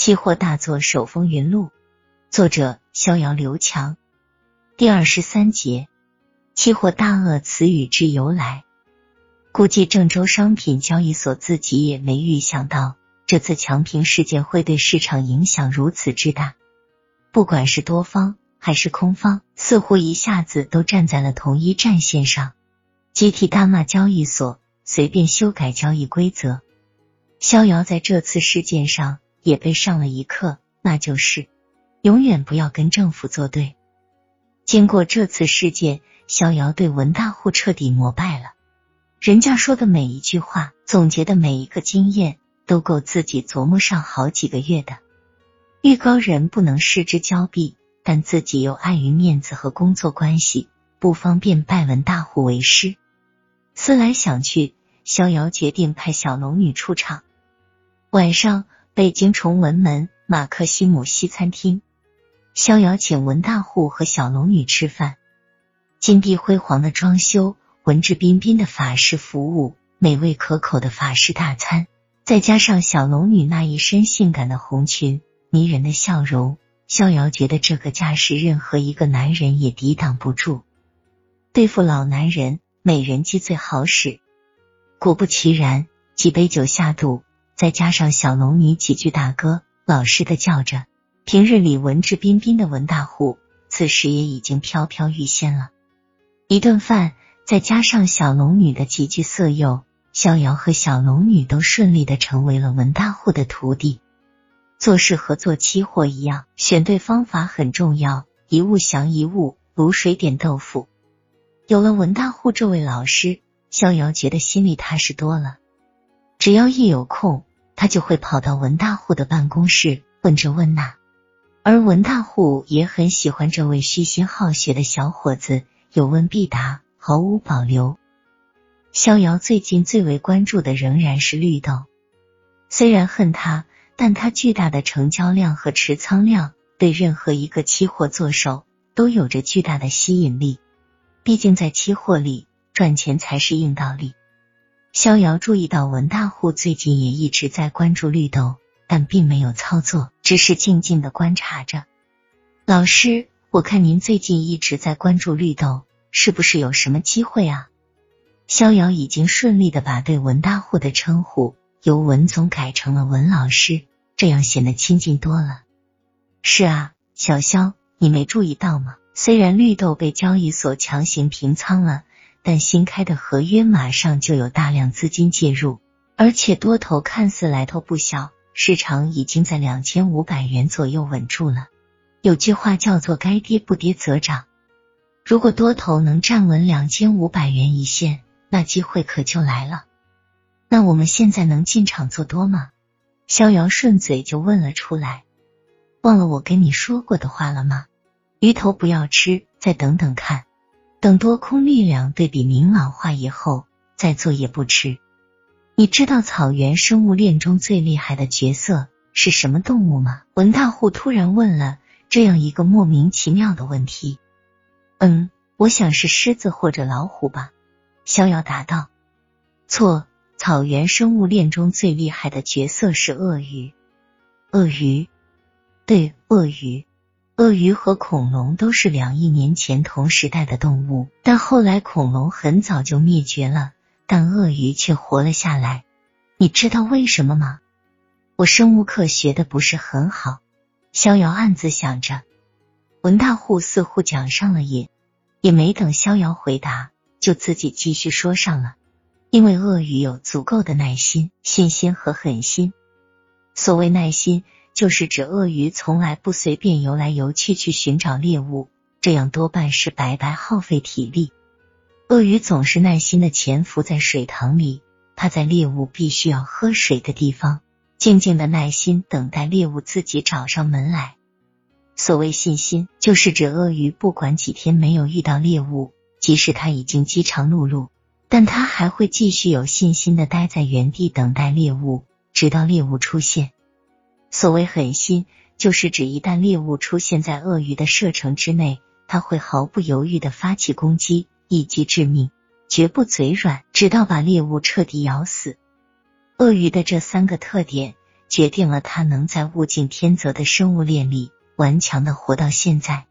期货大作手风云录，作者逍遥刘强。第二十三节，期货大鳄词语之由来。估计郑州商品交易所自己也没预想到，这次强平事件会对市场影响如此之大。不管是多方还是空方，似乎一下子都站在了同一战线上，集体大骂交易所随便修改交易规则。逍遥在这次事件上。也被上了一课，那就是永远不要跟政府作对。经过这次事件，逍遥对文大户彻底膜拜了。人家说的每一句话，总结的每一个经验，都够自己琢磨上好几个月的。遇高人不能失之交臂，但自己又碍于面子和工作关系，不方便拜文大户为师。思来想去，逍遥决定派小龙女出场。晚上。北京崇文门马克西姆西餐厅，逍遥请文大户和小龙女吃饭。金碧辉煌的装修，文质彬彬的法式服务，美味可口的法式大餐，再加上小龙女那一身性感的红裙、迷人的笑容，逍遥觉得这个架势，任何一个男人也抵挡不住。对付老男人，美人计最好使。果不其然，几杯酒下肚。再加上小龙女几句大哥老实的叫着，平日里文质彬彬的文大户，此时也已经飘飘欲仙了。一顿饭，再加上小龙女的几句色诱，逍遥和小龙女都顺利的成为了文大户的徒弟。做事和做期货一样，选对方法很重要，一物降一物，卤水点豆腐。有了文大户这位老师，逍遥觉得心里踏实多了。只要一有空。他就会跑到文大户的办公室问这问那，而文大户也很喜欢这位虚心好学的小伙子，有问必答，毫无保留。逍遥最近最为关注的仍然是绿豆，虽然恨他，但他巨大的成交量和持仓量对任何一个期货做手都有着巨大的吸引力。毕竟在期货里赚钱才是硬道理。逍遥注意到文大户最近也一直在关注绿豆，但并没有操作，只是静静的观察着。老师，我看您最近一直在关注绿豆，是不是有什么机会啊？逍遥已经顺利的把对文大户的称呼由文总改成了文老师，这样显得亲近多了。是啊，小肖，你没注意到吗？虽然绿豆被交易所强行平仓了。但新开的合约马上就有大量资金介入，而且多头看似来头不小，市场已经在两千五百元左右稳住了。有句话叫做“该跌不跌则涨”，如果多头能站稳两千五百元一线，那机会可就来了。那我们现在能进场做多吗？逍遥顺嘴就问了出来。忘了我跟你说过的话了吗？鱼头不要吃，再等等看。等多空力量对比明朗化以后再做也不迟。你知道草原生物链中最厉害的角色是什么动物吗？文大户突然问了这样一个莫名其妙的问题。嗯，我想是狮子或者老虎吧。逍遥答道。错，草原生物链中最厉害的角色是鳄鱼。鳄鱼，对，鳄鱼。鳄鱼和恐龙都是两亿年前同时代的动物，但后来恐龙很早就灭绝了，但鳄鱼却活了下来。你知道为什么吗？我生物课学的不是很好，逍遥暗自想着。文大户似乎讲上了瘾，也没等逍遥回答，就自己继续说上了。因为鳄鱼有足够的耐心、信心和狠心。所谓耐心。就是指鳄鱼从来不随便游来游去去寻找猎物，这样多半是白白耗费体力。鳄鱼总是耐心的潜伏在水塘里，它在猎物必须要喝水的地方，静静的耐心等待猎物自己找上门来。所谓信心，就是指鳄鱼不管几天没有遇到猎物，即使它已经饥肠辘辘，但它还会继续有信心的待在原地等待猎物，直到猎物出现。所谓狠心，就是指一旦猎物出现在鳄鱼的射程之内，它会毫不犹豫的发起攻击，一击致命，绝不嘴软，直到把猎物彻底咬死。鳄鱼的这三个特点，决定了它能在物竞天择的生物链里顽强的活到现在。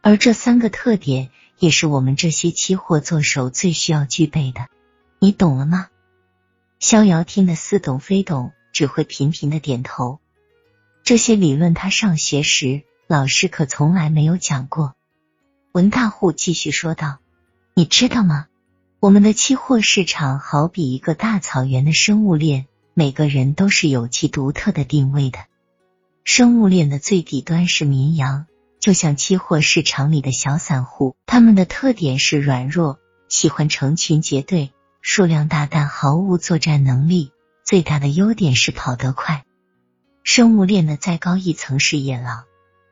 而这三个特点，也是我们这些期货做手最需要具备的。你懂了吗？逍遥听得似懂非懂，只会频频的点头。这些理论他上学时老师可从来没有讲过。文大户继续说道：“你知道吗？我们的期货市场好比一个大草原的生物链，每个人都是有其独特的定位的。生物链的最底端是绵羊，就像期货市场里的小散户，他们的特点是软弱，喜欢成群结队。”数量大但毫无作战能力，最大的优点是跑得快。生物链的再高一层是野狼，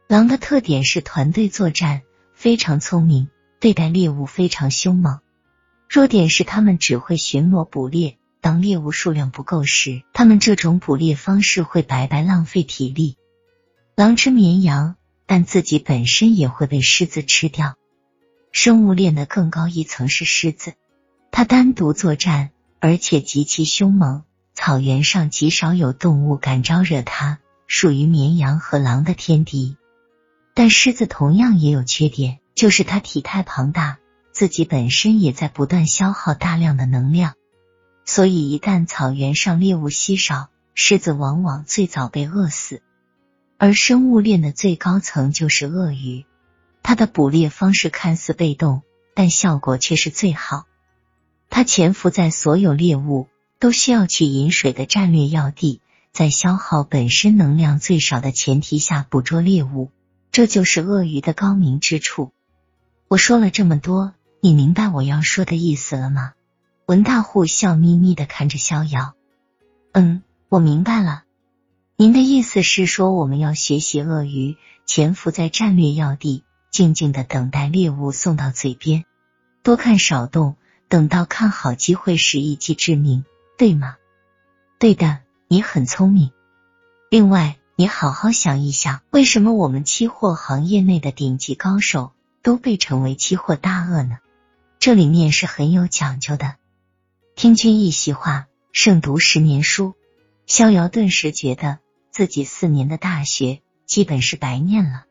狼的特点是团队作战，非常聪明，对待猎物非常凶猛。弱点是它们只会巡逻捕猎，当猎物数量不够时，它们这种捕猎方式会白白浪费体力。狼吃绵羊，但自己本身也会被狮子吃掉。生物链的更高一层是狮子。它单独作战，而且极其凶猛。草原上极少有动物敢招惹它，属于绵羊和狼的天敌。但狮子同样也有缺点，就是它体态庞大，自己本身也在不断消耗大量的能量。所以一旦草原上猎物稀少，狮子往往最早被饿死。而生物链的最高层就是鳄鱼，它的捕猎方式看似被动，但效果却是最好。它潜伏在所有猎物都需要去饮水的战略要地，在消耗本身能量最少的前提下捕捉猎物，这就是鳄鱼的高明之处。我说了这么多，你明白我要说的意思了吗？文大户笑眯眯的看着逍遥，嗯，我明白了。您的意思是说，我们要学习鳄鱼，潜伏在战略要地，静静的等待猎物送到嘴边，多看少动。等到看好机会时一击致命，对吗？对的，你很聪明。另外，你好好想一想，为什么我们期货行业内的顶级高手都被称为期货大鳄呢？这里面是很有讲究的。听君一席话，胜读十年书。逍遥顿时觉得自己四年的大学基本是白念了。